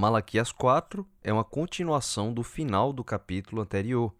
Malaquias 4 é uma continuação do final do capítulo anterior.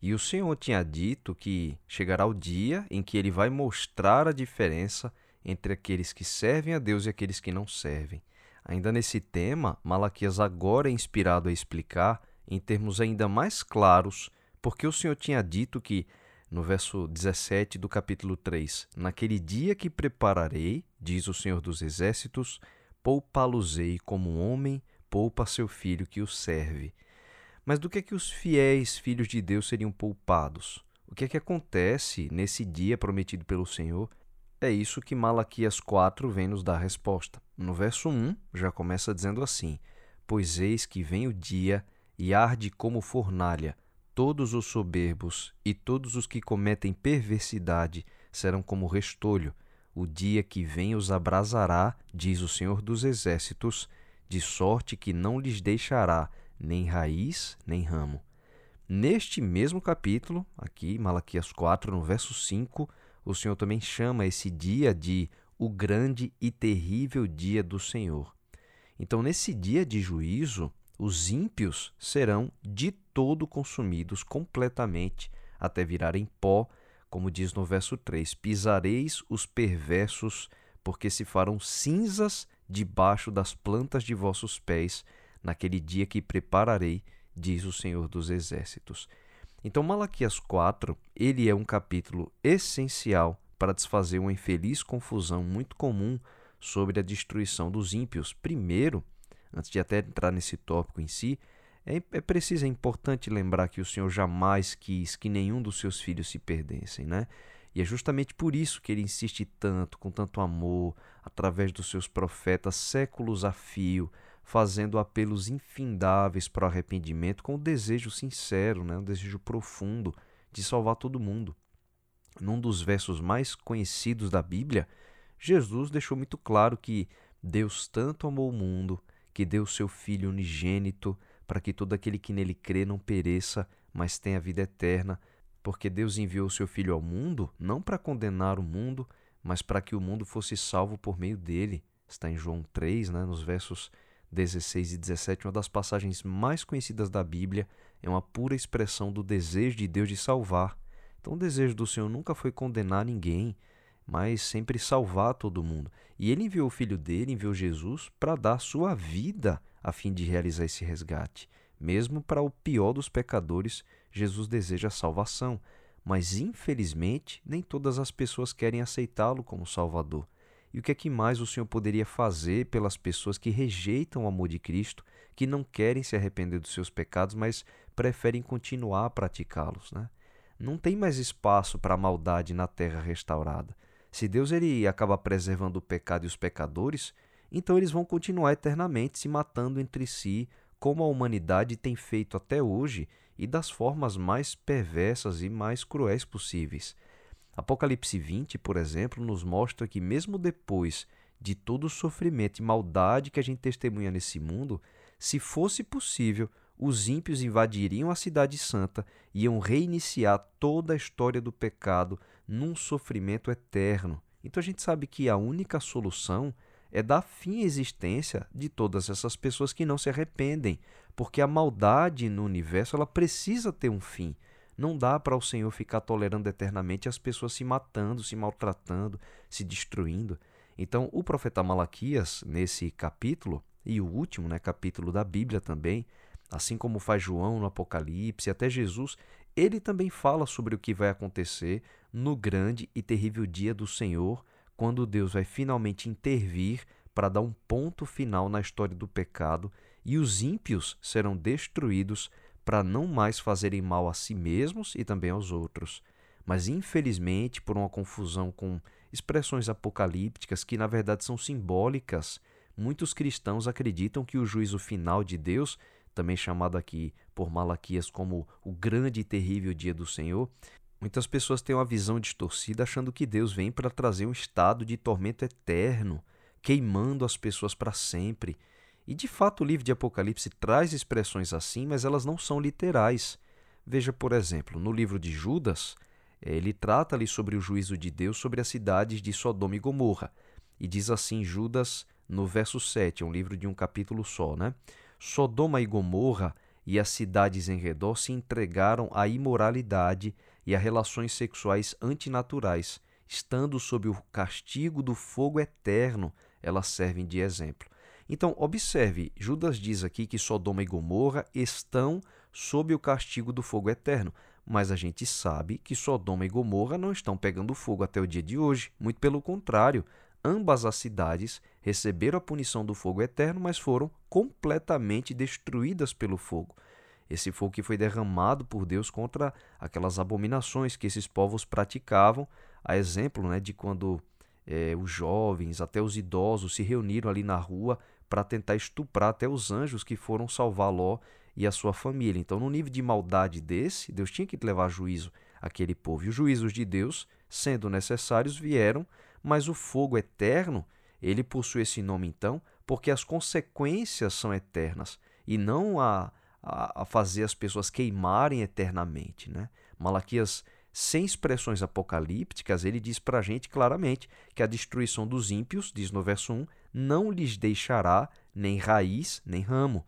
E o Senhor tinha dito que chegará o dia em que ele vai mostrar a diferença entre aqueles que servem a Deus e aqueles que não servem. Ainda nesse tema, Malaquias agora é inspirado a explicar, em termos ainda mais claros, porque o Senhor tinha dito que, no verso 17 do capítulo 3, Naquele dia que prepararei, diz o Senhor dos Exércitos, poupá-los-ei como um homem poupa seu filho que o serve. Mas do que é que os fiéis filhos de Deus seriam poupados? O que é que acontece nesse dia prometido pelo Senhor? É isso que Malaquias 4 vem nos dar resposta. No verso 1 já começa dizendo assim: Pois eis que vem o dia e arde como fornalha, todos os soberbos e todos os que cometem perversidade serão como restolho. O dia que vem os abrasará, diz o Senhor dos Exércitos, de sorte que não lhes deixará nem raiz nem ramo. Neste mesmo capítulo, aqui, Malaquias 4, no verso 5, o Senhor também chama esse dia de o grande e terrível dia do Senhor. Então, nesse dia de juízo, os ímpios serão de todo consumidos completamente, até virarem pó, como diz no verso 3: Pisareis os perversos, porque se farão cinzas debaixo das plantas de vossos pés, naquele dia que prepararei, diz o Senhor dos Exércitos. Então, Malaquias 4, ele é um capítulo essencial para desfazer uma infeliz confusão muito comum sobre a destruição dos ímpios. Primeiro, antes de até entrar nesse tópico em si, é, é preciso, é importante lembrar que o Senhor jamais quis que nenhum dos seus filhos se perdessem, né? E é justamente por isso que ele insiste tanto, com tanto amor, através dos seus profetas, séculos a fio, fazendo apelos infindáveis para o arrependimento, com o desejo sincero, né, um desejo profundo de salvar todo mundo. Num dos versos mais conhecidos da Bíblia, Jesus deixou muito claro que Deus tanto amou o mundo que deu seu Filho unigênito para que todo aquele que nele crê não pereça, mas tenha vida eterna porque Deus enviou seu Filho ao mundo não para condenar o mundo, mas para que o mundo fosse salvo por meio dele. Está em João 3, né, nos versos 16 e 17, uma das passagens mais conhecidas da Bíblia, é uma pura expressão do desejo de Deus de salvar. Então, o desejo do Senhor nunca foi condenar ninguém, mas sempre salvar todo mundo. E ele enviou o filho dele, enviou Jesus, para dar sua vida a fim de realizar esse resgate. Mesmo para o pior dos pecadores, Jesus deseja salvação, mas infelizmente nem todas as pessoas querem aceitá-lo como Salvador. E o que é que mais o Senhor poderia fazer pelas pessoas que rejeitam o amor de Cristo, que não querem se arrepender dos seus pecados, mas preferem continuar a praticá-los, né? Não tem mais espaço para a maldade na terra restaurada. Se Deus ele acaba preservando o pecado e os pecadores, então eles vão continuar eternamente se matando entre si, como a humanidade tem feito até hoje e das formas mais perversas e mais cruéis possíveis. Apocalipse 20, por exemplo, nos mostra que, mesmo depois de todo o sofrimento e maldade que a gente testemunha nesse mundo, se fosse possível, os ímpios invadiriam a Cidade Santa e iam reiniciar toda a história do pecado num sofrimento eterno. Então a gente sabe que a única solução é dar fim à existência de todas essas pessoas que não se arrependem, porque a maldade no universo ela precisa ter um fim. Não dá para o Senhor ficar tolerando eternamente as pessoas se matando, se maltratando, se destruindo. Então, o profeta Malaquias, nesse capítulo, e o último né, capítulo da Bíblia também, assim como faz João no Apocalipse, até Jesus, ele também fala sobre o que vai acontecer no grande e terrível dia do Senhor, quando Deus vai finalmente intervir para dar um ponto final na história do pecado e os ímpios serão destruídos para não mais fazerem mal a si mesmos e também aos outros. Mas infelizmente, por uma confusão com expressões apocalípticas que na verdade são simbólicas, muitos cristãos acreditam que o juízo final de Deus, também chamado aqui por Malaquias como o grande e terrível dia do Senhor, Muitas pessoas têm uma visão distorcida achando que Deus vem para trazer um estado de tormento eterno, queimando as pessoas para sempre. E de fato o livro de Apocalipse traz expressões assim, mas elas não são literais. Veja, por exemplo, no livro de Judas, eh, ele trata ali sobre o juízo de Deus sobre as cidades de Sodoma e Gomorra. E diz assim Judas no verso 7, é um livro de um capítulo só, né? Sodoma e Gomorra e as cidades em redor se entregaram à imoralidade e a relações sexuais antinaturais, estando sob o castigo do fogo eterno, elas servem de exemplo. Então, observe, Judas diz aqui que Sodoma e Gomorra estão sob o castigo do fogo eterno, mas a gente sabe que Sodoma e Gomorra não estão pegando fogo até o dia de hoje, muito pelo contrário, ambas as cidades receberam a punição do fogo eterno, mas foram completamente destruídas pelo fogo. Esse fogo que foi derramado por Deus contra aquelas abominações que esses povos praticavam, a exemplo né, de quando é, os jovens, até os idosos se reuniram ali na rua para tentar estuprar até os anjos que foram salvar Ló e a sua família. Então, no nível de maldade desse, Deus tinha que levar juízo àquele povo. E os juízos de Deus, sendo necessários, vieram, mas o fogo eterno, ele possui esse nome então, porque as consequências são eternas e não a, a, a fazer as pessoas queimarem eternamente. Né? Malaquias sem expressões apocalípticas, ele diz para a gente claramente que a destruição dos ímpios, diz no verso 1, não lhes deixará nem raiz nem ramo.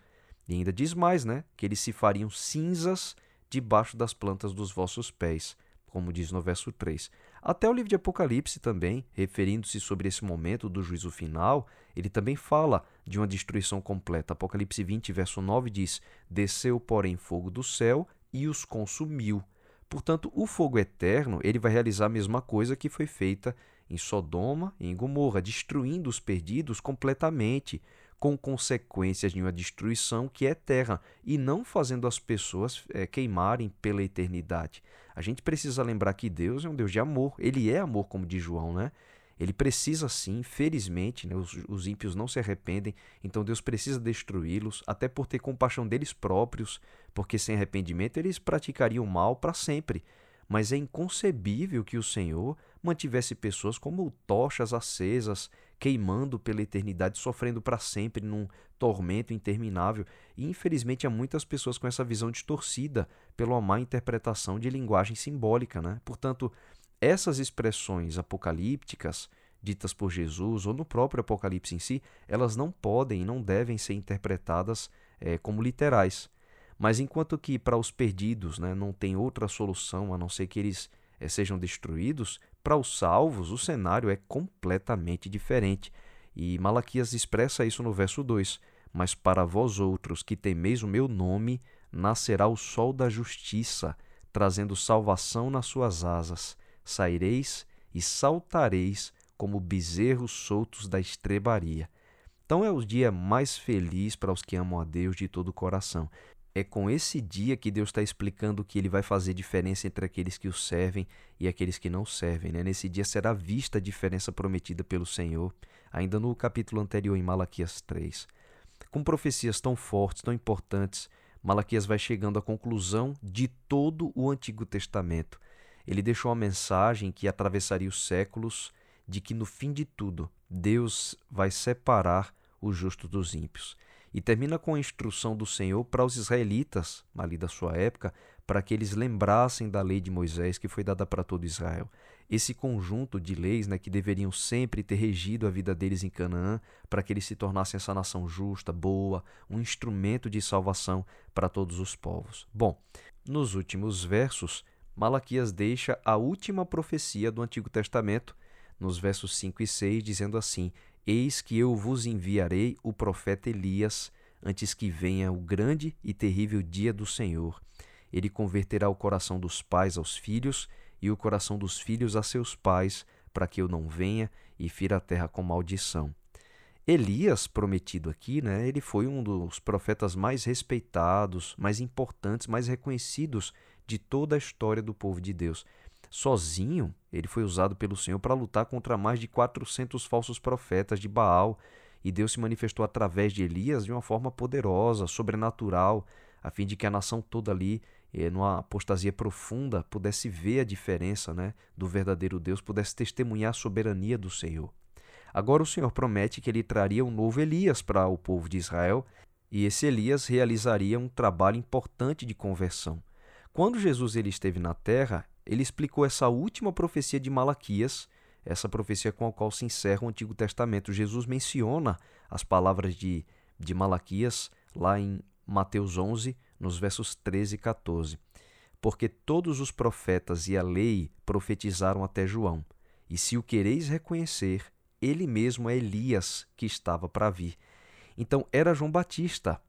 E ainda diz mais, né? Que eles se fariam cinzas debaixo das plantas dos vossos pés, como diz no verso 3. Até o livro de Apocalipse também, referindo-se sobre esse momento do juízo final, ele também fala de uma destruição completa. Apocalipse 20, verso 9 diz: Desceu, porém, fogo do céu e os consumiu. Portanto, o fogo eterno ele vai realizar a mesma coisa que foi feita em Sodoma e em Gomorra, destruindo os perdidos completamente, com consequências de uma destruição que é eterna e não fazendo as pessoas é, queimarem pela eternidade. A gente precisa lembrar que Deus é um Deus de amor, ele é amor, como diz João, né? Ele precisa sim, felizmente, né, os, os ímpios não se arrependem, então Deus precisa destruí-los, até por ter compaixão deles próprios, porque sem arrependimento eles praticariam mal para sempre. Mas é inconcebível que o Senhor mantivesse pessoas como tochas acesas, queimando pela eternidade, sofrendo para sempre num tormento interminável. E infelizmente há muitas pessoas com essa visão distorcida pela má interpretação de linguagem simbólica. Né? Portanto, essas expressões apocalípticas ditas por Jesus ou no próprio Apocalipse em si, elas não podem e não devem ser interpretadas é, como literais. Mas enquanto que para os perdidos né, não tem outra solução a não ser que eles é, sejam destruídos, para os salvos o cenário é completamente diferente. E Malaquias expressa isso no verso 2: Mas para vós outros que temeis o meu nome, nascerá o sol da justiça, trazendo salvação nas suas asas saireis e saltareis como bezerros soltos da estrebaria. Então é o dia mais feliz para os que amam a Deus de todo o coração. É com esse dia que Deus está explicando que ele vai fazer diferença entre aqueles que o servem e aqueles que não servem. Né? Nesse dia será vista a diferença prometida pelo Senhor, ainda no capítulo anterior, em Malaquias 3. Com profecias tão fortes, tão importantes, Malaquias vai chegando à conclusão de todo o Antigo Testamento ele deixou uma mensagem que atravessaria os séculos de que no fim de tudo Deus vai separar o justo dos ímpios. E termina com a instrução do Senhor para os israelitas, ali da sua época, para que eles lembrassem da lei de Moisés que foi dada para todo Israel. Esse conjunto de leis né, que deveriam sempre ter regido a vida deles em Canaã, para que eles se tornassem essa nação justa, boa, um instrumento de salvação para todos os povos. Bom, nos últimos versos, Malaquias deixa a última profecia do Antigo Testamento, nos versos 5 e 6, dizendo assim: Eis que eu vos enviarei o profeta Elias, antes que venha o grande e terrível dia do Senhor. Ele converterá o coração dos pais aos filhos e o coração dos filhos a seus pais, para que eu não venha e fira a terra com maldição. Elias, prometido aqui, né, ele foi um dos profetas mais respeitados, mais importantes, mais reconhecidos de toda a história do povo de Deus. Sozinho, ele foi usado pelo Senhor para lutar contra mais de 400 falsos profetas de Baal, e Deus se manifestou através de Elias de uma forma poderosa, sobrenatural, a fim de que a nação toda ali, eh, numa apostasia profunda, pudesse ver a diferença né, do verdadeiro Deus, pudesse testemunhar a soberania do Senhor. Agora o Senhor promete que ele traria um novo Elias para o povo de Israel, e esse Elias realizaria um trabalho importante de conversão. Quando Jesus ele esteve na terra, ele explicou essa última profecia de Malaquias, essa profecia com a qual se encerra o Antigo Testamento. Jesus menciona as palavras de, de Malaquias lá em Mateus 11, nos versos 13 e 14. Porque todos os profetas e a lei profetizaram até João. E se o quereis reconhecer, ele mesmo é Elias que estava para vir. Então era João Batista.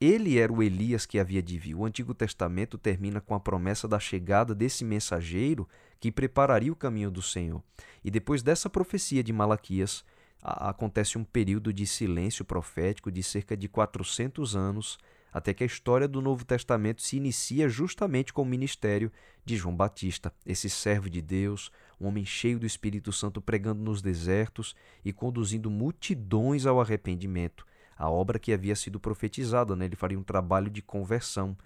Ele era o Elias que havia de vir. O Antigo Testamento termina com a promessa da chegada desse mensageiro que prepararia o caminho do Senhor. E depois dessa profecia de Malaquias, acontece um período de silêncio profético de cerca de 400 anos, até que a história do Novo Testamento se inicia justamente com o ministério de João Batista, esse servo de Deus, um homem cheio do Espírito Santo pregando nos desertos e conduzindo multidões ao arrependimento. A obra que havia sido profetizada, né? ele faria um trabalho de conversão.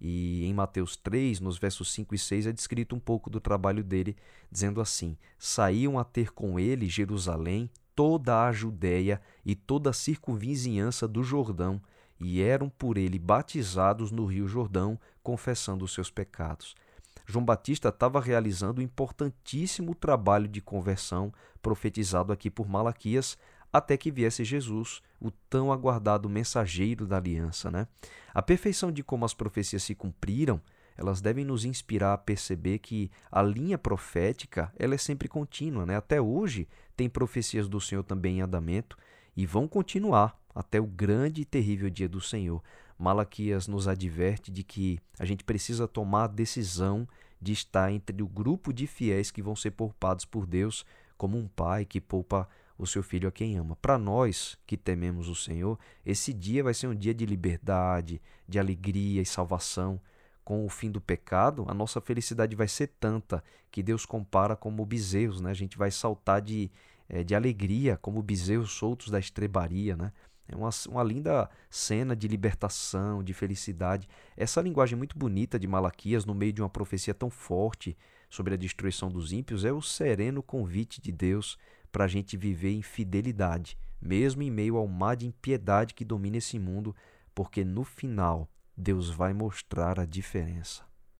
E em Mateus 3, nos versos 5 e 6, é descrito um pouco do trabalho dele, dizendo assim: Saíam a ter com ele Jerusalém, toda a Judéia e toda a circunvizinhança do Jordão, e eram por ele batizados no Rio Jordão, confessando os seus pecados. João Batista estava realizando um importantíssimo trabalho de conversão profetizado aqui por Malaquias, até que viesse Jesus, o tão aguardado mensageiro da aliança. Né? A perfeição de como as profecias se cumpriram elas devem nos inspirar a perceber que a linha profética ela é sempre contínua. Né? Até hoje tem profecias do Senhor também em andamento e vão continuar até o grande e terrível dia do Senhor. Malaquias nos adverte de que a gente precisa tomar a decisão de estar entre o grupo de fiéis que vão ser poupados por Deus, como um pai que poupa o seu filho a quem ama. Para nós que tememos o Senhor, esse dia vai ser um dia de liberdade, de alegria e salvação com o fim do pecado, a nossa felicidade vai ser tanta que Deus compara como bezerros, né? A gente vai saltar de, é, de alegria como bezerros soltos da estrebaria, né? É uma, uma linda cena de libertação, de felicidade. Essa linguagem muito bonita de Malaquias, no meio de uma profecia tão forte sobre a destruição dos ímpios, é o sereno convite de Deus para a gente viver em fidelidade, mesmo em meio ao mar de impiedade que domina esse mundo, porque no final Deus vai mostrar a diferença.